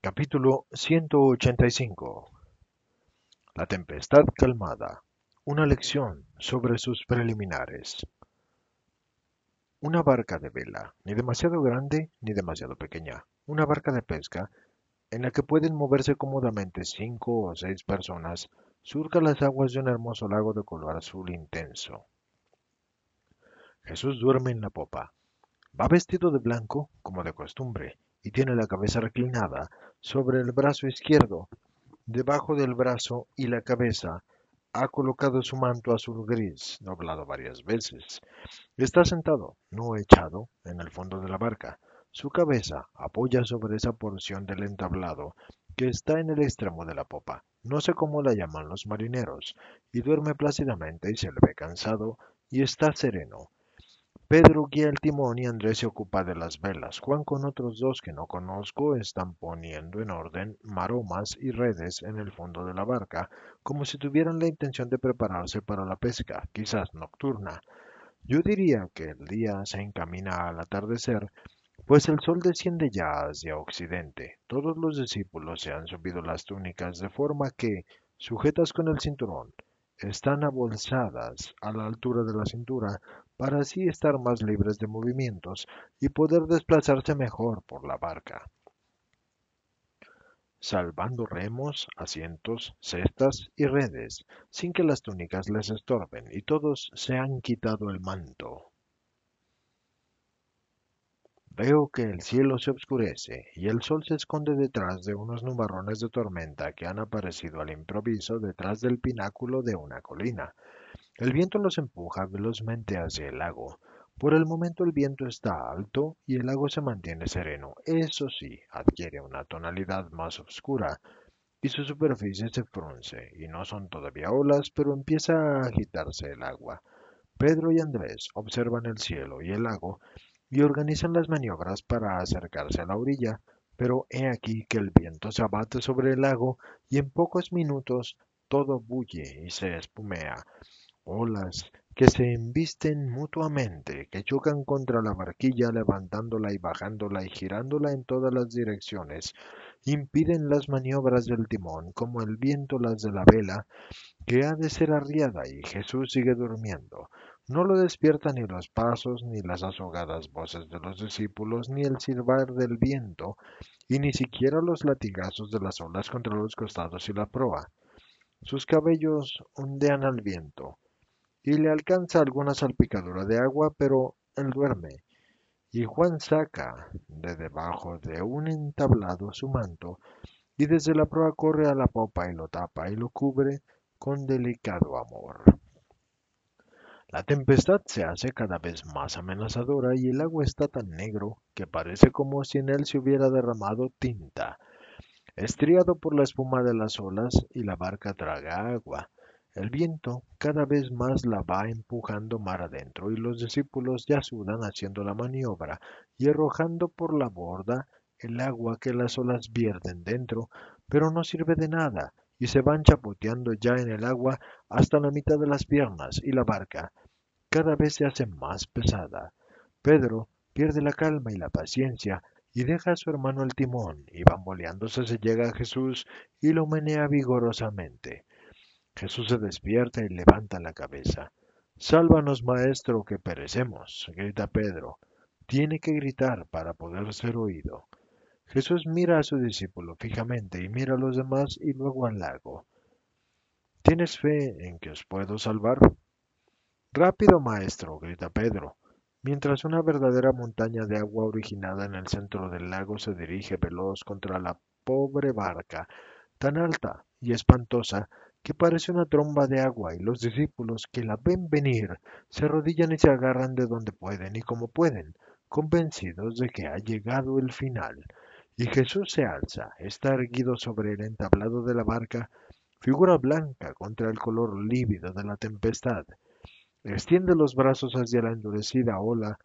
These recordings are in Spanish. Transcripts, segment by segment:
Capítulo 185 La tempestad calmada. Una lección sobre sus preliminares. Una barca de vela, ni demasiado grande ni demasiado pequeña. Una barca de pesca en la que pueden moverse cómodamente cinco o seis personas, surca las aguas de un hermoso lago de color azul intenso. Jesús duerme en la popa. Va vestido de blanco, como de costumbre, y tiene la cabeza reclinada sobre el brazo izquierdo. Debajo del brazo y la cabeza ha colocado su manto azul gris, doblado varias veces. Está sentado, no echado, en el fondo de la barca. Su cabeza apoya sobre esa porción del entablado que está en el extremo de la popa. No sé cómo la llaman los marineros, y duerme plácidamente y se le ve cansado y está sereno. Pedro guía el timón y Andrés se ocupa de las velas. Juan con otros dos que no conozco están poniendo en orden maromas y redes en el fondo de la barca, como si tuvieran la intención de prepararse para la pesca, quizás nocturna. Yo diría que el día se encamina al atardecer pues el sol desciende ya hacia occidente. Todos los discípulos se han subido las túnicas de forma que, sujetas con el cinturón, están abolsadas a la altura de la cintura para así estar más libres de movimientos y poder desplazarse mejor por la barca. Salvando remos, asientos, cestas y redes, sin que las túnicas les estorben, y todos se han quitado el manto. Veo que el cielo se oscurece y el sol se esconde detrás de unos nubarrones de tormenta que han aparecido al improviso detrás del pináculo de una colina. El viento los empuja velozmente hacia el lago. Por el momento el viento está alto y el lago se mantiene sereno. Eso sí, adquiere una tonalidad más oscura y su superficie se frunce, y no son todavía olas, pero empieza a agitarse el agua. Pedro y Andrés observan el cielo y el lago y organizan las maniobras para acercarse a la orilla, pero he aquí que el viento se abate sobre el lago y en pocos minutos todo bulle y se espumea. Olas que se embisten mutuamente, que chocan contra la barquilla levantándola y bajándola y girándola en todas las direcciones, impiden las maniobras del timón como el viento las de la vela, que ha de ser arriada y Jesús sigue durmiendo. No lo despiertan ni los pasos, ni las azogadas voces de los discípulos, ni el silbar del viento, y ni siquiera los latigazos de las olas contra los costados y la proa. Sus cabellos ondean al viento, y le alcanza alguna salpicadura de agua, pero él duerme. Y Juan saca de debajo de un entablado su manto, y desde la proa corre a la popa y lo tapa y lo cubre con delicado amor. La tempestad se hace cada vez más amenazadora y el agua está tan negro que parece como si en él se hubiera derramado tinta. Estriado por la espuma de las olas y la barca traga agua. El viento cada vez más la va empujando mar adentro y los discípulos ya sudan haciendo la maniobra y arrojando por la borda el agua que las olas vierten dentro, pero no sirve de nada y se van chapoteando ya en el agua hasta la mitad de las piernas y la barca cada vez se hace más pesada. Pedro pierde la calma y la paciencia y deja a su hermano el timón y bamboleándose se llega a Jesús y lo menea vigorosamente. Jesús se despierta y levanta la cabeza. Sálvanos, maestro, que perecemos, grita Pedro. Tiene que gritar para poder ser oído. Jesús mira a su discípulo fijamente y mira a los demás y luego al lago. ¿Tienes fe en que os puedo salvar? Rápido, maestro, grita Pedro, mientras una verdadera montaña de agua originada en el centro del lago se dirige veloz contra la pobre barca, tan alta y espantosa que parece una tromba de agua, y los discípulos que la ven venir se arrodillan y se agarran de donde pueden y como pueden, convencidos de que ha llegado el final. Y Jesús se alza, está erguido sobre el entablado de la barca, figura blanca contra el color lívido de la tempestad. Extiende los brazos hacia la endurecida ola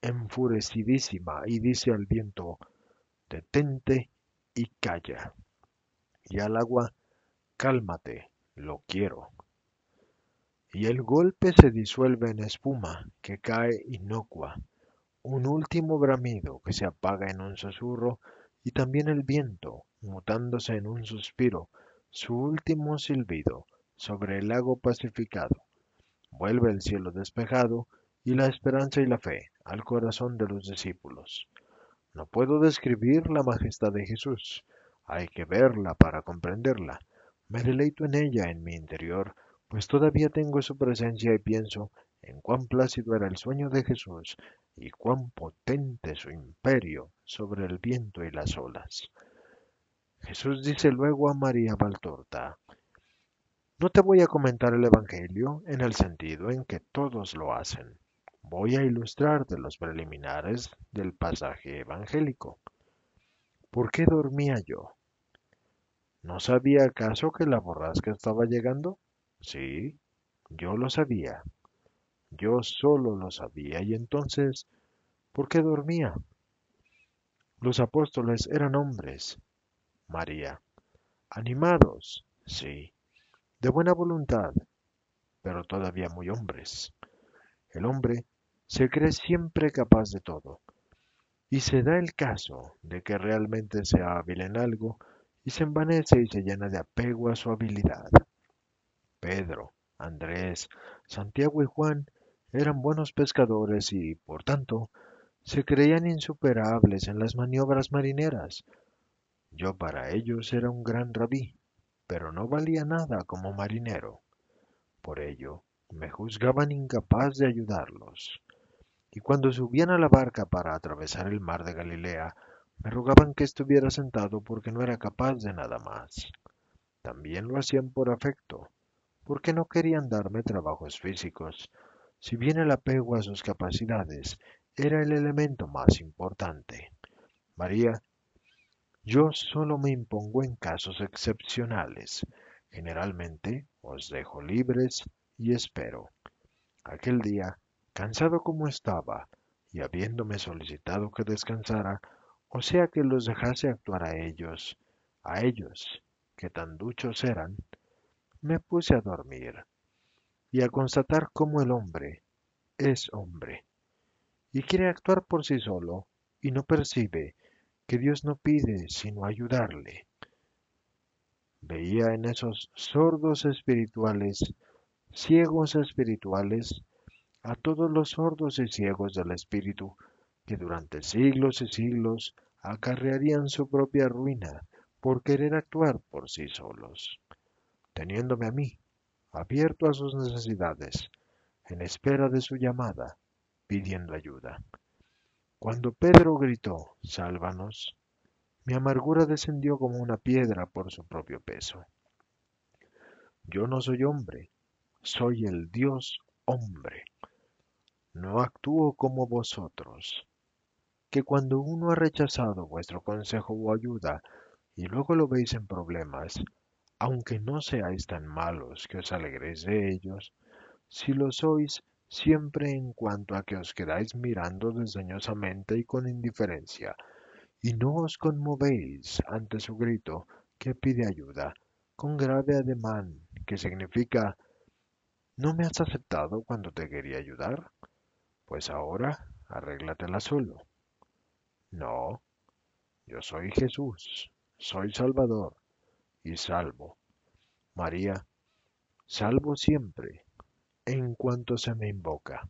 enfurecidísima y dice al viento, detente y calla. Y al agua, cálmate, lo quiero. Y el golpe se disuelve en espuma que cae inocua, un último bramido que se apaga en un susurro y también el viento, mutándose en un suspiro, su último silbido sobre el lago pacificado. Vuelve el cielo despejado y la esperanza y la fe al corazón de los discípulos. No puedo describir la majestad de Jesús, hay que verla para comprenderla. Me deleito en ella en mi interior, pues todavía tengo su presencia y pienso en cuán plácido era el sueño de Jesús y cuán potente su imperio sobre el viento y las olas. Jesús dice luego a María Valtorta, no te voy a comentar el Evangelio en el sentido en que todos lo hacen. Voy a ilustrarte los preliminares del pasaje evangélico. ¿Por qué dormía yo? ¿No sabía acaso que la borrasca estaba llegando? Sí, yo lo sabía. Yo solo lo sabía y entonces, ¿por qué dormía? Los apóstoles eran hombres, María. Animados, sí. De buena voluntad, pero todavía muy hombres. El hombre se cree siempre capaz de todo. Y se da el caso de que realmente sea hábil en algo y se envanece y se llena de apego a su habilidad. Pedro, Andrés, Santiago y Juan eran buenos pescadores y, por tanto, se creían insuperables en las maniobras marineras, yo para ellos era un gran rabí, pero no valía nada como marinero. Por ello, me juzgaban incapaz de ayudarlos. Y cuando subían a la barca para atravesar el mar de Galilea, me rogaban que estuviera sentado porque no era capaz de nada más. También lo hacían por afecto, porque no querían darme trabajos físicos, si bien el apego a sus capacidades era el elemento más importante. María yo solo me impongo en casos excepcionales. Generalmente os dejo libres y espero. Aquel día, cansado como estaba, y habiéndome solicitado que descansara, o sea que los dejase actuar a ellos, a ellos, que tan duchos eran, me puse a dormir y a constatar cómo el hombre es hombre y quiere actuar por sí solo y no percibe que Dios no pide sino ayudarle. Veía en esos sordos espirituales, ciegos espirituales, a todos los sordos y ciegos del espíritu que durante siglos y siglos acarrearían su propia ruina por querer actuar por sí solos, teniéndome a mí, abierto a sus necesidades, en espera de su llamada, pidiendo ayuda. Cuando Pedro gritó, Sálvanos, mi amargura descendió como una piedra por su propio peso. Yo no soy hombre, soy el Dios hombre. No actúo como vosotros, que cuando uno ha rechazado vuestro consejo o ayuda y luego lo veis en problemas, aunque no seáis tan malos que os alegréis de ellos, si lo sois, siempre en cuanto a que os quedáis mirando desdeñosamente y con indiferencia, y no os conmovéis ante su grito que pide ayuda, con grave ademán que significa ¿No me has aceptado cuando te quería ayudar? Pues ahora arréglatela solo. No, yo soy Jesús, soy Salvador y salvo. María, salvo siempre en cuanto se me invoca.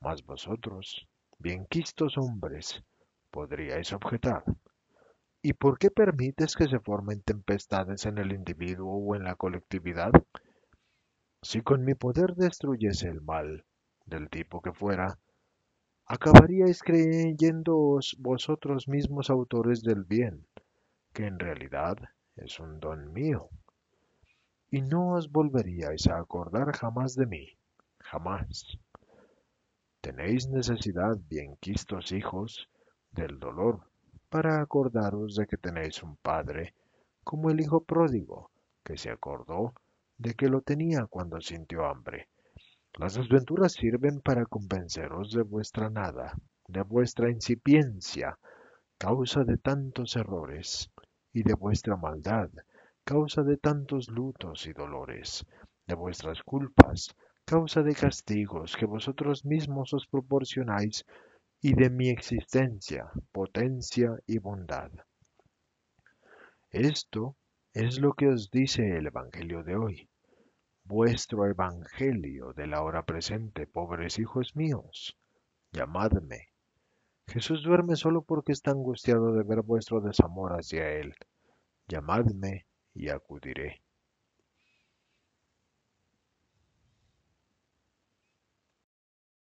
Mas vosotros, bien quistos hombres, podríais objetar. ¿Y por qué permites que se formen tempestades en el individuo o en la colectividad? Si con mi poder destruyese el mal, del tipo que fuera, acabaríais creyéndoos vosotros mismos autores del bien, que en realidad es un don mío, y no os volveríais a acordar jamás de mí, jamás. Tenéis necesidad, bien quistos hijos, del dolor, para acordaros de que tenéis un padre, como el hijo pródigo, que se acordó de que lo tenía cuando sintió hambre. Las desventuras sirven para convenceros de vuestra nada, de vuestra incipiencia, causa de tantos errores, y de vuestra maldad, causa de tantos lutos y dolores, de vuestras culpas, causa de castigos que vosotros mismos os proporcionáis y de mi existencia, potencia y bondad. Esto es lo que os dice el Evangelio de hoy, vuestro Evangelio de la hora presente, pobres hijos míos, llamadme. Jesús duerme solo porque está angustiado de ver vuestro desamor hacia él. Llamadme y acudiré.